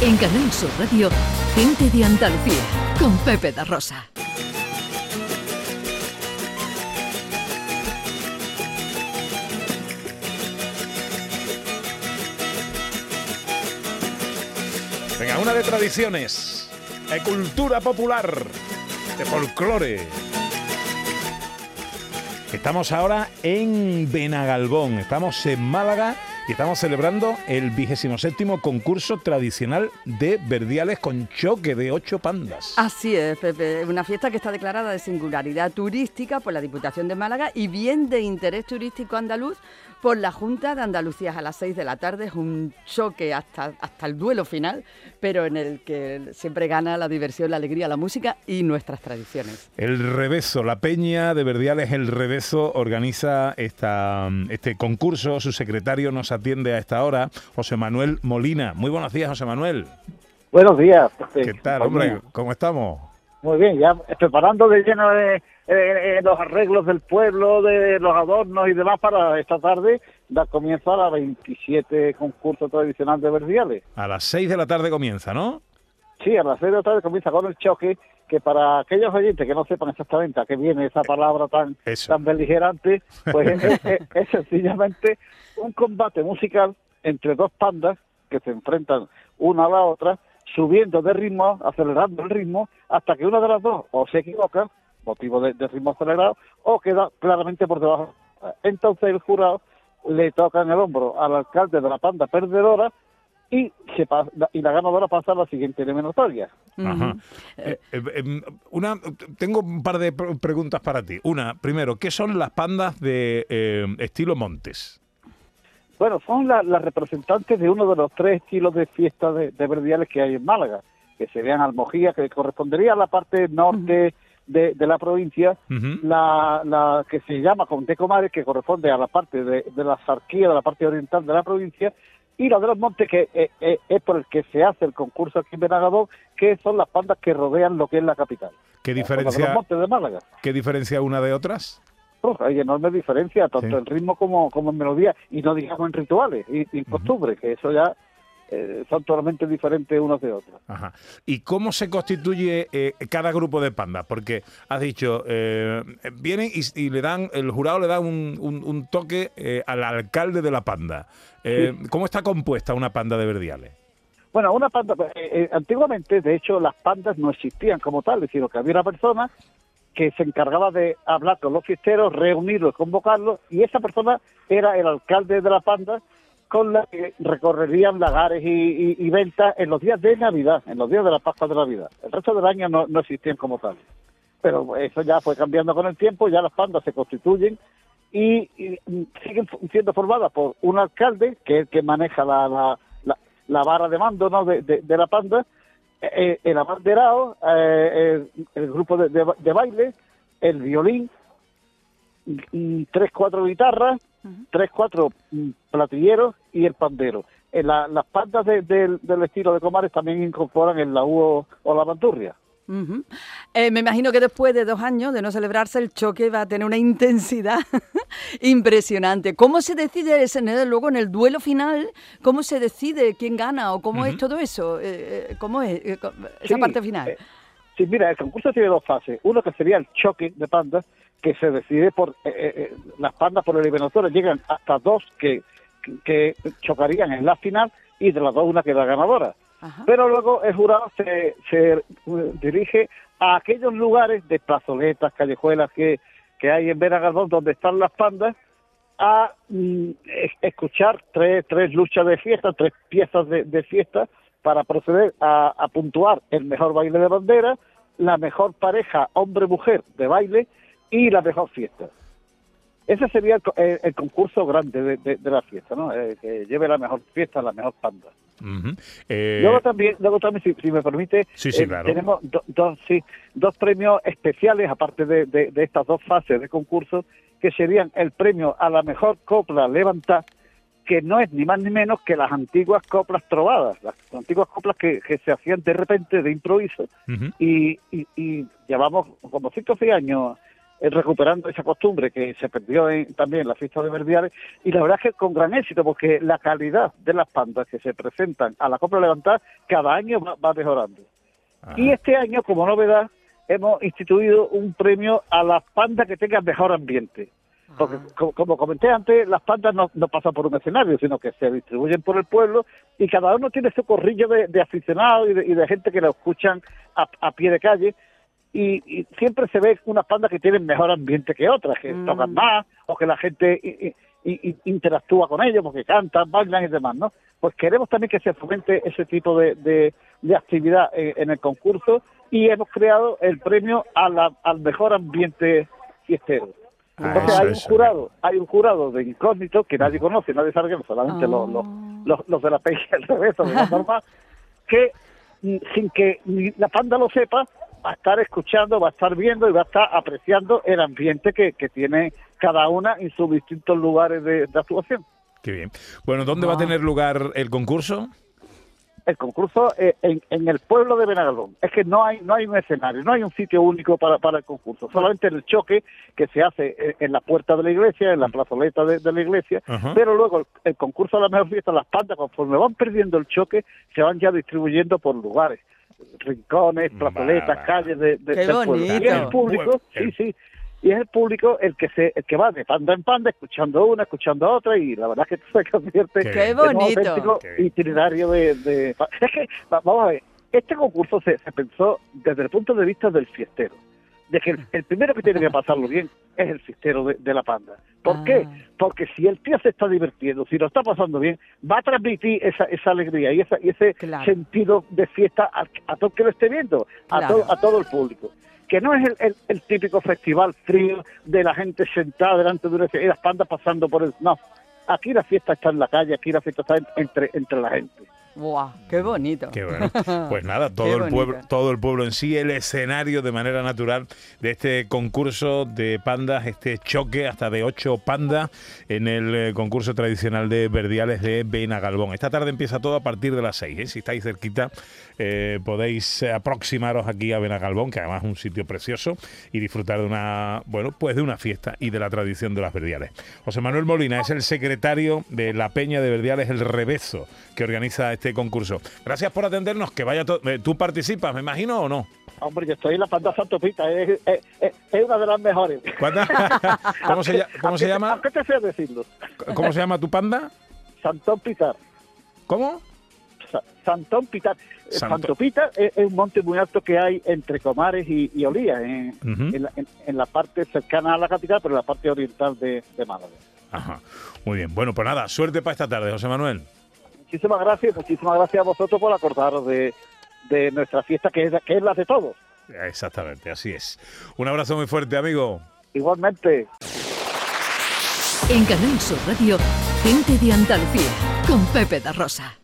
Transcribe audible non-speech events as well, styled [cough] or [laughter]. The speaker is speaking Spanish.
En Canal Sur Radio, Gente de Andalucía, con Pepe da Rosa. Venga, una de tradiciones, de cultura popular, de folclore. Estamos ahora en Benagalbón, estamos en Málaga y estamos celebrando el vigésimo séptimo concurso tradicional de verdiales con choque de ocho pandas. Así es, Pepe. Una fiesta que está declarada de singularidad turística por la Diputación de Málaga y bien de interés turístico andaluz por la Junta de Andalucía a las seis de la tarde. Es un choque hasta, hasta el duelo final, pero en el que siempre gana la diversión, la alegría, la música y nuestras tradiciones. El Reveso, la Peña de Verdiales El Reveso organiza esta, este concurso. Su secretario nos atiende a esta hora, José Manuel Molina. Muy buenos días, José Manuel. Buenos días. ¿Qué tal, hombre? ¿Cómo estamos? Muy bien, ya preparando de lleno de eh, los arreglos del pueblo, de los adornos y demás para esta tarde da comienzo a la 27 concurso tradicional de Verdiales. A las 6 de la tarde comienza, ¿no? Sí, a las 6 de la tarde comienza con el choque, que para aquellos oyentes que no sepan exactamente a qué viene esa palabra tan, tan beligerante, pues [laughs] es, sencillamente un combate musical entre dos pandas que se enfrentan una a la otra, subiendo de ritmo, acelerando el ritmo, hasta que una de las dos o se equivoca motivo de, ritmo acelerado, o queda claramente por debajo. Entonces el jurado le toca en el hombro al alcalde de la panda perdedora y se y la ganadora pasa a la siguiente eliminatoria. Ajá. Eh, eh, em, una, tengo un par de preguntas para ti. Una, primero, ¿qué son las pandas de eh, estilo Montes? Bueno, son las representantes de uno de los tres estilos de fiesta de, verdiales que hay en Málaga, que serían Almojía, que correspondería a la parte norte de, la provincia, la, la, que se llama Conde Comares, que corresponde a la parte de, la zarquía, de la parte oriental de la provincia, y la de los montes, que eh, eh, es por el que se hace el concurso aquí en Benagadón, que son las pandas que rodean lo que es la capital. ¿Qué diferencia, de Málaga. ¿Qué diferencia una de otras? Hay enorme diferencia, tanto en ritmo como, como en melodía, y no digamos en rituales y, y costumbres, que eso ya eh, son totalmente diferentes unos de otros. Ajá. ¿Y cómo se constituye eh, cada grupo de pandas? Porque has dicho, eh, vienen y, le dan, el jurado le da un, un, toque eh, al alcalde de la panda. ¿Cómo está compuesta una panda de verdiales? Bueno, una panda, antiguamente, de hecho, las pandas no existían como tal, sino que había una persona que se encargaba de hablar con los fiesteros, reunirlos, convocarlos, y esa persona era el alcalde de la panda con la que recorrerían lagares y, ventas en los días de Navidad, en los días de la Pascua de Navidad. El resto del año no, existían como tal. Pero eso ya fue cambiando con el tiempo, ya las pandas se constituyen y, siguen siendo formadas por un alcalde, que es el que maneja la, la, vara de mando ¿no? de, la panda, eh, eh, el abanderado, eh, el, grupo de, de baile, el violín, tres, cuatro guitarras, tres, cuatro mm, platilleros y el pandero. En las pandas del estilo de Comares también incorporan el laúd o la bandurria. Eh, me imagino que después de dos años de no celebrarse el choque va a tener una intensidad [laughs] impresionante. ¿Cómo se decide luego en el duelo final? ¿Cómo se decide quién gana o cómo es todo eso? Eh, eh, ¿Cómo es esa parte final? sí, mira, el concurso tiene dos fases. Uno que sería el choque de pandas que se decide por las pandas por el eliminatorio llegan hasta dos que, que, chocarían en la final y de las dos una que la Pero luego el jurado se, se dirige a aquellos lugares de plazoletas, callejuelas que, que hay en Veragardón donde están las pandas a mm, escuchar tres, tres luchas de fiesta, tres piezas de, de fiesta para proceder a, puntuar el mejor baile de bandera, la mejor pareja hombre-mujer de baile y la mejor fiesta. Ese sería el, concurso grande de, la fiesta, ¿no? Eh, que lleve la mejor fiesta, la mejor panda. Eh, luego también, luego también si, me permite, eh, tenemos dos, sí, dos premios especiales, aparte de, estas dos fases de concurso, que serían el premio a la mejor copla levantada, que no es ni más ni menos que las antiguas coplas trovadas, las antiguas coplas que, se hacían de repente de improviso, y, y, llevamos como cinco o seis años recuperando esa costumbre que se perdió en, también en la fiesta de Verdiales y la verdad es que con gran éxito porque la calidad de las pandas que se presentan a la Copla Levantada cada año va, va mejorando. Y este año, como novedad, hemos instituido un premio a las pandas que tengan mejor ambiente. Porque, co- como comenté antes, las pandas no, no pasan por un escenario, sino que se distribuyen por el pueblo y cada uno tiene su corrillo de, de aficionados y de, y de gente que lo escuchan a, a pie de calle. Y, y siempre se ve unas pandas que tienen mejor ambiente que otras, que Mm. tocan más o que la gente i- i- i- interactúa con ellos porque cantan, bailan y demás, ¿no? Pues queremos también que se fomente ese tipo de, de- de actividad eh, en el concurso y hemos creado el premio a la- al mejor ambiente fiestero. Ah, Entonces hay un eso. jurado, hay un jurado de incógnito que nadie conoce, nadie sabe que solamente Ah. los, los, los, de la peña al revés, los de la norma, que mm, sin que ni la panda lo sepa, va a estar escuchando, va a estar viendo y va a estar apreciando el ambiente que, que tiene cada una en sus distintos lugares de, de actuación. Qué bien. Bueno, ¿dónde va a Ah. tener lugar el concurso? El concurso eh, en, en el pueblo de Benagalón. Es que no hay no hay un escenario, no hay un sitio único para, para el concurso. Solamente el choque que se hace en, en la puerta de la iglesia, en la plazoleta de, de la iglesia. Pero luego el, el concurso de la mejor fiesta, las pandas, conforme van perdiendo el choque, se van ya distribuyendo por lugares. Rincones, plazoletas, calles de, de- Qué del pueblo. Y es el bonito. público, sí, sí. Y es el público el que se el que va de panda en panda, escuchando una, escuchando otra, y la verdad es que esto se convierte Qué en un bonito. auténtico Qué bien. itinerario de, de- Es que, va- vamos a ver, este concurso se, se pensó desde el punto de vista del fiestero. De que el, el primero que tiene que pasarlo bien es el fiestero de, de la panda. ¿Por Ah. qué? Porque si el tío se está divirtiendo, si lo está pasando bien, va a transmitir esa, esa alegría y, esa, y ese Claro. sentido de fiesta a, a todo el que lo esté viendo, a, Claro. todo, a todo el público. Que no es el, el- el típico festival frío de la gente sentada delante de una y las pandas pasando por el... No, aquí la fiesta está en la calle, aquí la fiesta está en- entre, entre la gente. ¡Guau! ¡Qué bonito! Qué bueno. [laughs] Pues nada, todo el pueblo, todo el pueblo en sí, el escenario de manera natural de este concurso de pandas, este choque hasta de ocho pandas en el eh, concurso tradicional de Verdiales de Benagalbón. Esta tarde empieza todo a partir de las seis. ¿eh? Si estáis cerquita, eh, podéis aproximaros aquí a Benagalbón, que además es un sitio precioso, y disfrutar de una, bueno, pues de una fiesta y de la tradición de las Verdiales. José Manuel Molina es el secretario de la Peña de Verdiales, el Rebezo, que organiza este concurso. Gracias por atendernos, que vaya to- eh, ¿Tú participas, me imagino, o no? Hombre, yo estoy en la panda Santopita, es, es, es- es una de las mejores. [laughs] ¿Cómo, se, cómo se llama? Aunque te sea decirlo. ¿Cómo se llama tu panda? Santón Pitar. ¿Cómo? Sa- Santón Pitar. Santo- Pitar es, un monte muy alto que hay entre Comares y, y Olías, en, la, en- en la parte cercana a la capital, pero en la parte oriental de, de Málaga. Ajá. Muy bien. Bueno, pues nada, suerte para esta tarde, José Manuel. Muchísimas gracias, muchísimas gracias a vosotros por acordaros de, de nuestra fiesta, que es, que es la de todos. Exactamente, así es. Un abrazo muy fuerte, amigo. Igualmente. En Canal Sur Radio, gente de Andalucía, con Pepe da Rosa.